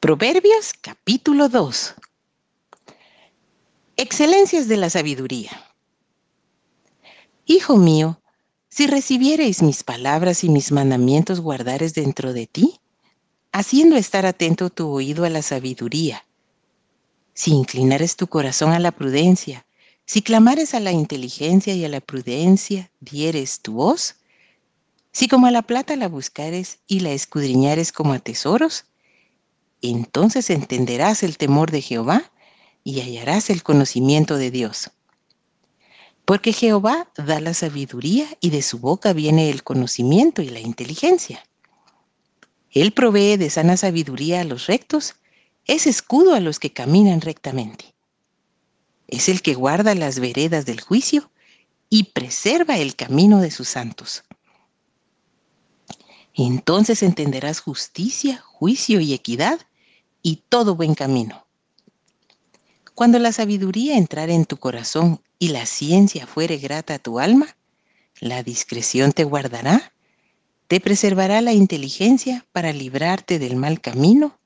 Proverbios capítulo 2. Excelencias de la sabiduría. Hijo mío, si recibiereis mis palabras y mis mandamientos guardares dentro de ti, haciendo estar atento tu oído a la sabiduría, si inclinares tu corazón a la prudencia, si clamares a la inteligencia y a la prudencia, dieres tu voz, si como a la plata la buscares y la escudriñares como a tesoros, entonces entenderás el temor de Jehová y hallarás el conocimiento de Dios. Porque Jehová da la sabiduría y de su boca viene el conocimiento y la inteligencia. Él provee de sana sabiduría a los rectos, es escudo a los que caminan rectamente. Es el que guarda las veredas del juicio y preserva el camino de sus santos. Entonces entenderás justicia, juicio y equidad y todo buen camino. Cuando la sabiduría entrare en tu corazón y la ciencia fuere grata a tu alma, la discreción te guardará, te preservará la inteligencia para librarte del mal camino,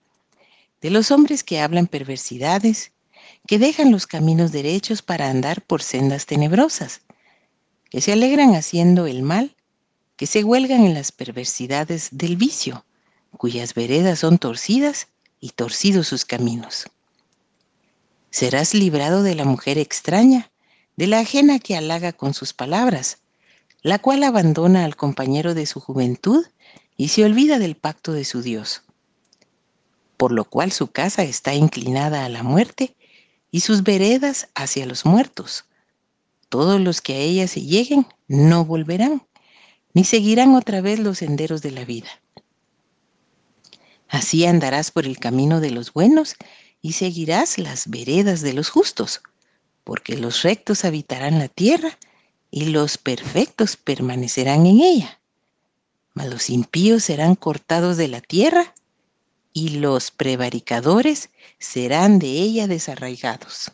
de los hombres que hablan perversidades, que dejan los caminos derechos para andar por sendas tenebrosas, que se alegran haciendo el mal, que se huelgan en las perversidades del vicio, cuyas veredas son torcidas y torcidos sus caminos. Serás librado de la mujer extraña, de la ajena que halaga con sus palabras, la cual abandona al compañero de su juventud y se olvida del pacto de su Dios. Por lo cual su casa está inclinada a la muerte y sus veredas hacia los muertos. Todos los que a ella se lleguen no volverán, ni seguirán otra vez los senderos de la vida. Así andarás por el camino de los buenos y seguirás las veredas de los justos, porque los rectos habitarán la tierra y los perfectos permanecerán en ella. Mas los impíos serán cortados de la tierra y los prevaricadores serán de ella desarraigados.